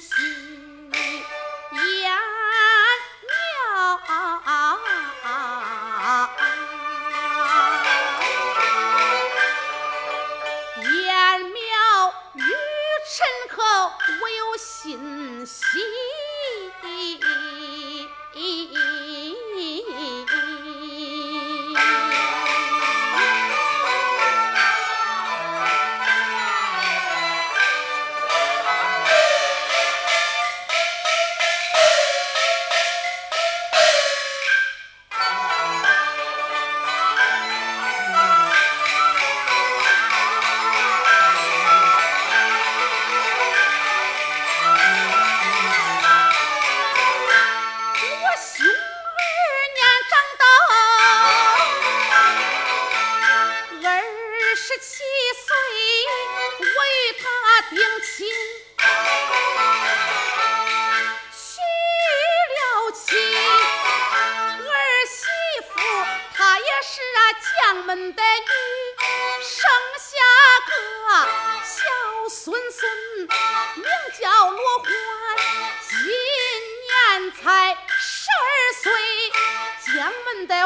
夕颜，与陈后，我有心息。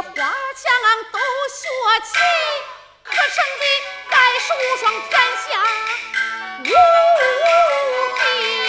花枪都学起，可成的盖世无双天下无敌。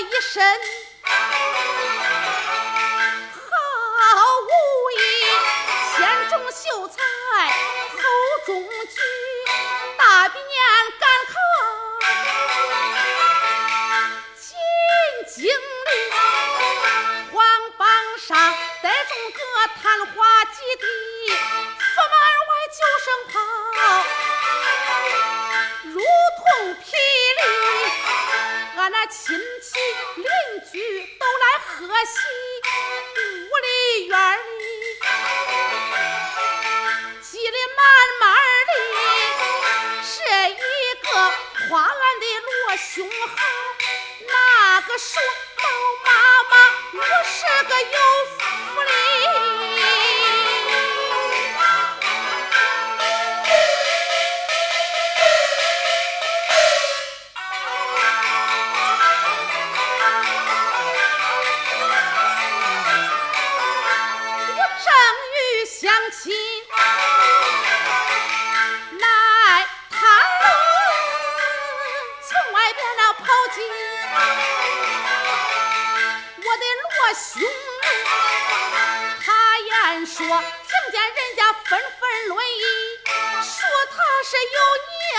一身。好武艺，先中秀才，后中举，胸好。那个说猫妈妈，我是个有听见人家纷纷论议，说他是有娘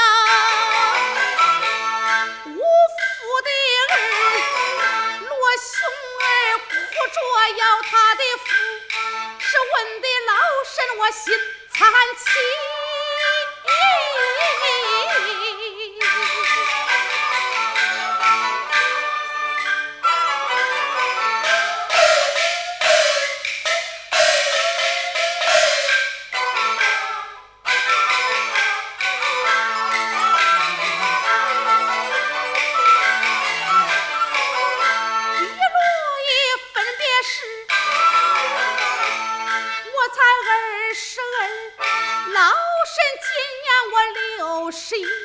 无父的儿，罗雄儿哭着要他的父，是问的老身我心惨凄。我六十一，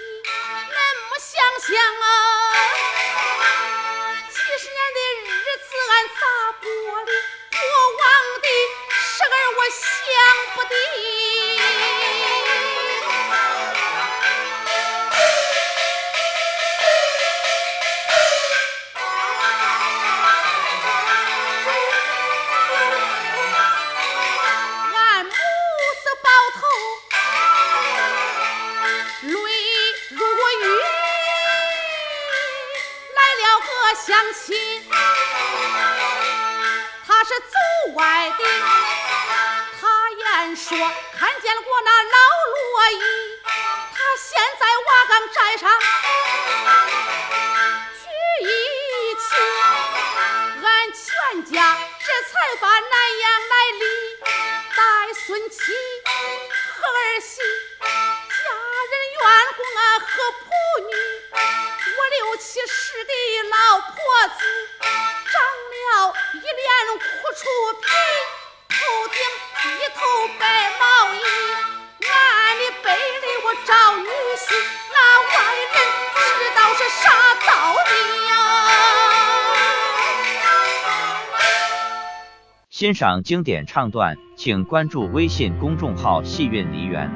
相亲，他是走外的，他言说看见过那老罗衣，他现在瓦岗寨上聚一起，俺全家这才把南阳来立，带孙妻和儿媳，欣赏经典唱段，请关注微信公众号“戏韵梨园”。